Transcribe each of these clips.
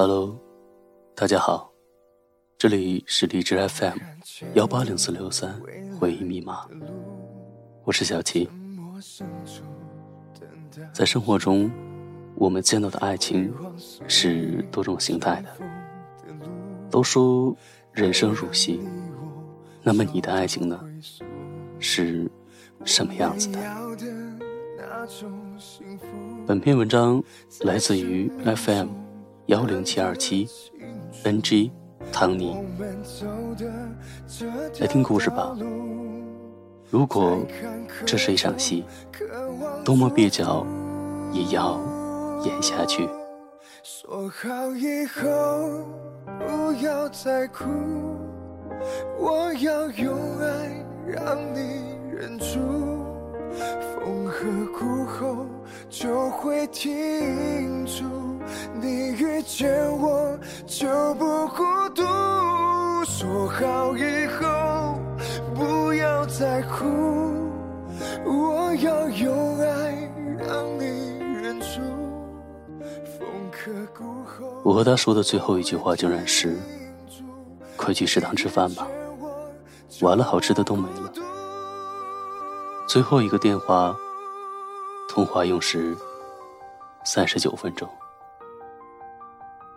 Hello，大家好，这里是荔枝 FM 幺八零四六三回忆密码，我是小七。在生活中，我们见到的爱情是多种形态的。都说人生如戏，那么你的爱情呢？是什么样子的？本篇文章来自于 FM 幺零七二七 NG 唐尼。来听故事吧。如果这是一场戏，多么蹩脚，也要演下去。说好以后不要再哭，我要用爱让你忍住，风和谷后就会停住，你遇见我就不孤独。说好以后不要再哭，我要用爱让你忍住。我和他说的最后一句话竟然是：“快去食堂吃饭吧，完了好吃的都没了。”最后一个电话通话用时三十九分钟，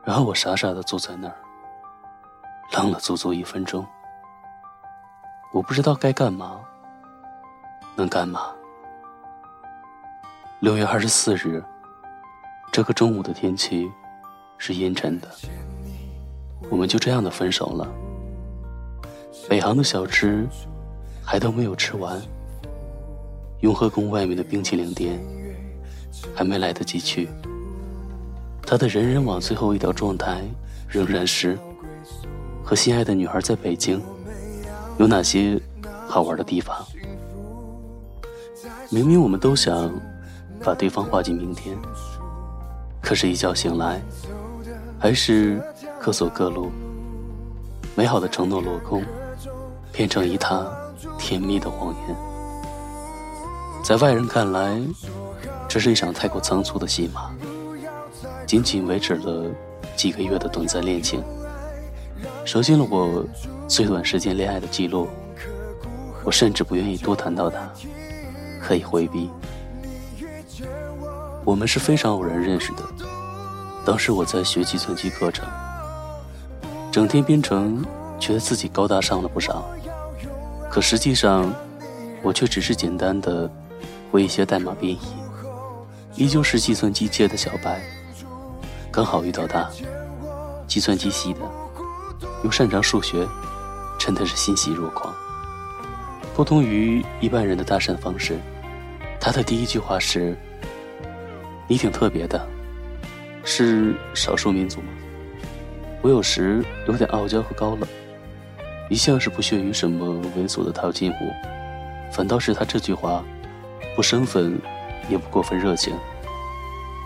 然后我傻傻的坐在那儿，愣了足足一分钟。我不知道该干嘛，能干嘛？六月二十四日。这个中午的天气是阴沉的，我们就这样的分手了。北航的小吃还都没有吃完，雍和宫外面的冰淇淋店还没来得及去，他的人人网最后一条状态仍然是和心爱的女孩在北京有哪些好玩的地方。明明我们都想把对方画进明天。可是，一觉醒来，还是各走各路。美好的承诺落空，变成一趟甜蜜的谎言。在外人看来，这是一场太过仓促的戏码，仅仅维持了几个月的短暂恋情，刷新了我最短时间恋爱的记录。我甚至不愿意多谈到他，可以回避。我们是非常偶然认识的。当时我在学计算机课程，整天编程，觉得自己高大上了不少。可实际上，我却只是简单的会一些代码编译，依旧是计算机界的小白。刚好遇到他，计算机系的，又擅长数学，真的是欣喜若狂。不同于一般人的搭讪方式，他的第一句话是。你挺特别的，是少数民族吗？我有时有点傲娇和高冷，一向是不屑于什么猥琐的套近乎，反倒是他这句话，不生分，也不过分热情，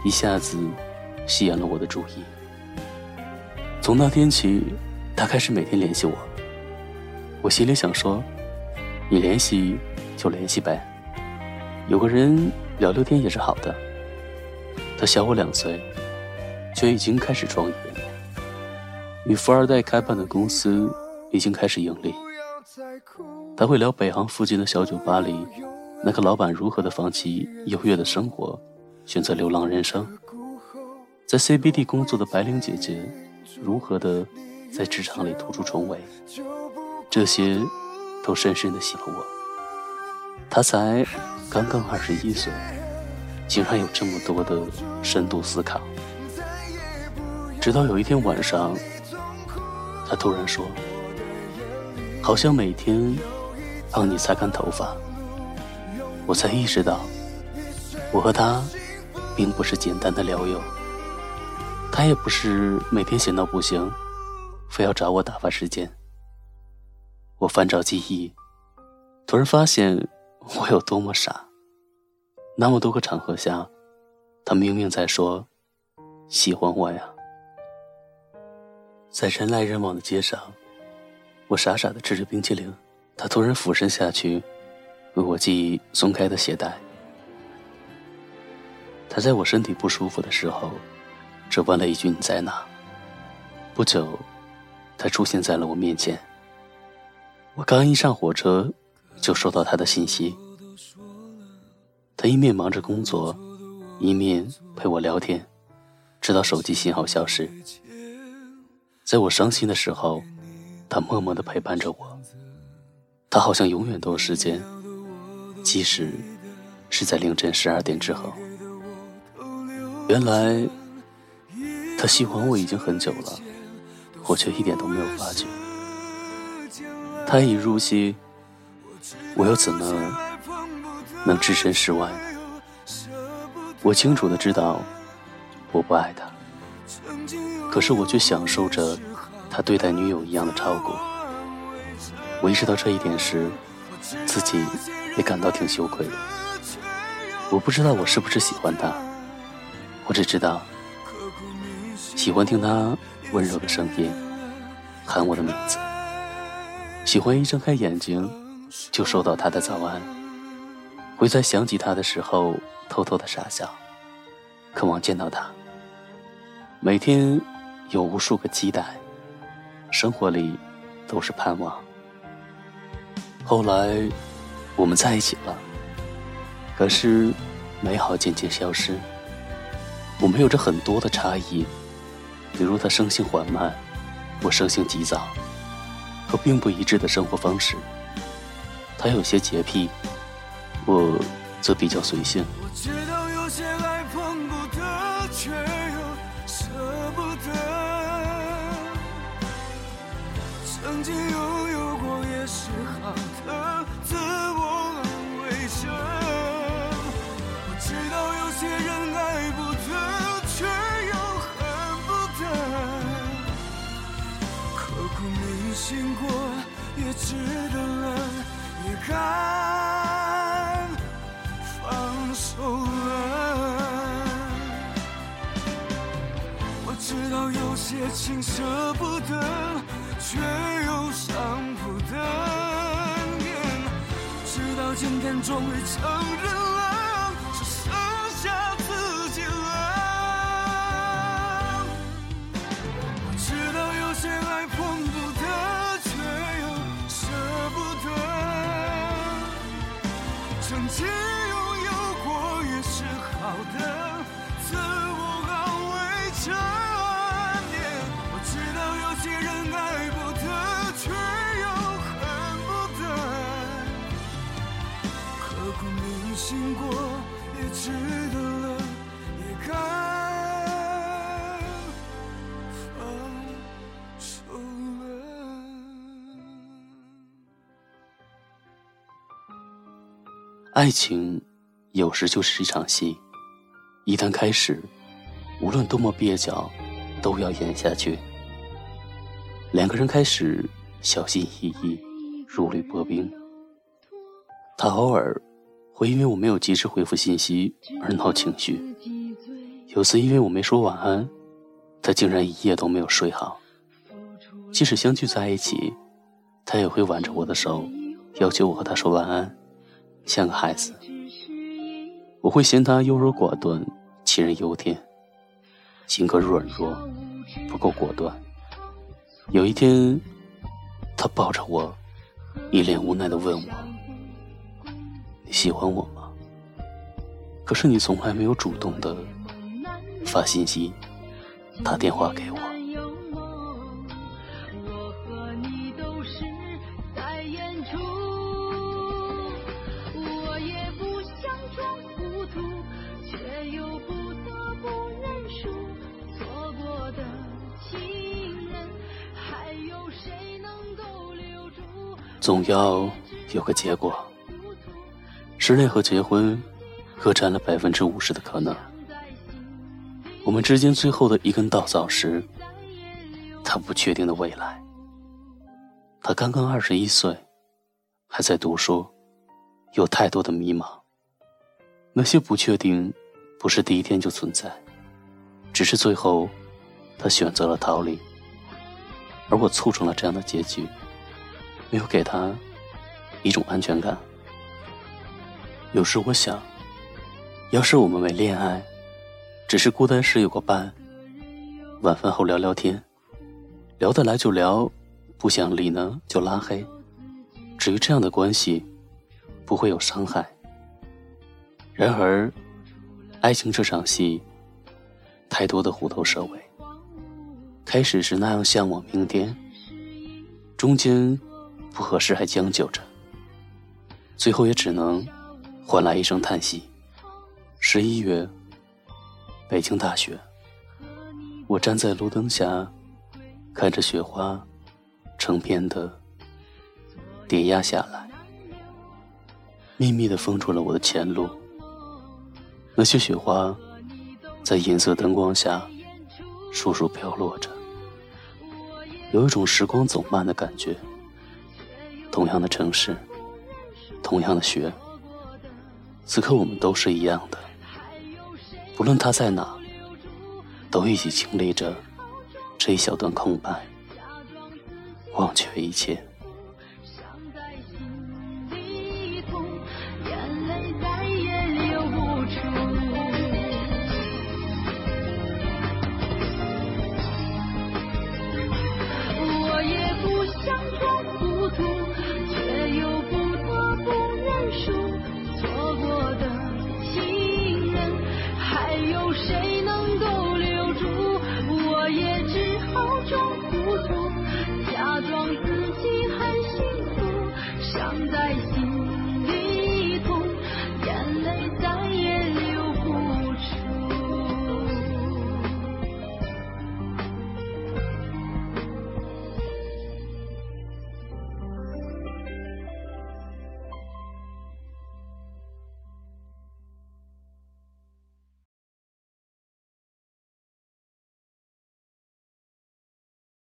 一下子吸引了我的注意。从那天起，他开始每天联系我。我心里想说，你联系就联系呗，有个人聊聊天也是好的。他小我两岁，却已经开始创业。与富二代开办的公司已经开始盈利。他会聊北航附近的小酒吧里，那个老板如何的放弃优越的生活，选择流浪人生；在 CBD 工作的白领姐姐，如何的在职场里突出重围。这些，都深深的吸引了我。他才刚刚二十一岁。竟然有这么多的深度思考。直到有一天晚上，他突然说：“好像每天帮你擦干头发。”我才意识到，我和他并不是简单的聊友，他也不是每天闲到不行，非要找我打发时间。我翻找记忆，突然发现我有多么傻。那么多个场合下，他明明在说喜欢我呀。在人来人往的街上，我傻傻的吃着冰淇淋，他突然俯身下去，为我系松开的鞋带。他在我身体不舒服的时候，只问了一句：“你在哪？”不久，他出现在了我面前。我刚一上火车，就收到他的信息。他一面忙着工作，一面陪我聊天，直到手机信号消失。在我伤心的时候，他默默的陪伴着我。他好像永远都有时间，即使是在凌晨十二点之后。原来，他喜欢我已经很久了。我却一点都没有发觉，他已入戏，我又怎么能置身事外呢？我清楚的知道，我不爱他，可是我却享受着他对待女友一样的照顾。我意识到这一点时，自己也感到挺羞愧的。我不知道我是不是喜欢他，我只知道，喜欢听他。温柔的声音，喊我的名字。喜欢一睁开眼睛，就收到他的早安。会在想起他的时候，偷偷的傻笑，渴望见到他。每天有无数个期待，生活里都是盼望。后来我们在一起了，可是美好渐渐消失。我们有着很多的差异。比如他生性缓慢，我生性急躁，和并不一致的生活方式。他有些洁癖，我则比较随性。情舍不得，却又伤不得。直到今天终于承认了，些人爱不得，却又恨不得。刻骨铭心过也值得了，也该。爱情有时就是一场戏，一旦开始，无论多么蹩脚，都要演下去。两个人开始小心翼翼，如履薄冰。他偶尔会因为我没有及时回复信息而闹情绪，有次因为我没说晚安，他竟然一夜都没有睡好。即使相聚在一起，他也会挽着我的手，要求我和他说晚安。像个孩子，我会嫌他优柔寡断、杞人忧天，性格软弱，不够果断。有一天，他抱着我，一脸无奈的问我：“你喜欢我吗？”可是你从来没有主动的发信息、打电话给我。总要有个结果。失恋和结婚各占了百分之五十的可能。我们之间最后的一根稻草是，他不确定的未来。他刚刚二十一岁，还在读书，有太多的迷茫。那些不确定，不是第一天就存在，只是最后，他选择了逃离，而我促成了这样的结局。没有给他一种安全感。有时我想，要是我们没恋爱，只是孤单时有个伴，晚饭后聊聊天，聊得来就聊，不想理呢就拉黑。至于这样的关系，不会有伤害。然而，爱情这场戏，太多的虎头蛇尾。开始是那样向往明天，中间不合适还将就着，最后也只能换来一声叹息。十一月，北京大雪，我站在路灯下，看着雪花成片的叠压下来，密密的封住了我的前路。那些雪花在银色灯光下簌簌飘落着，有一种时光走慢的感觉。同样的城市，同样的雪，此刻我们都是一样的。不论他在哪，都一起经历着这一小段空白，忘却一切。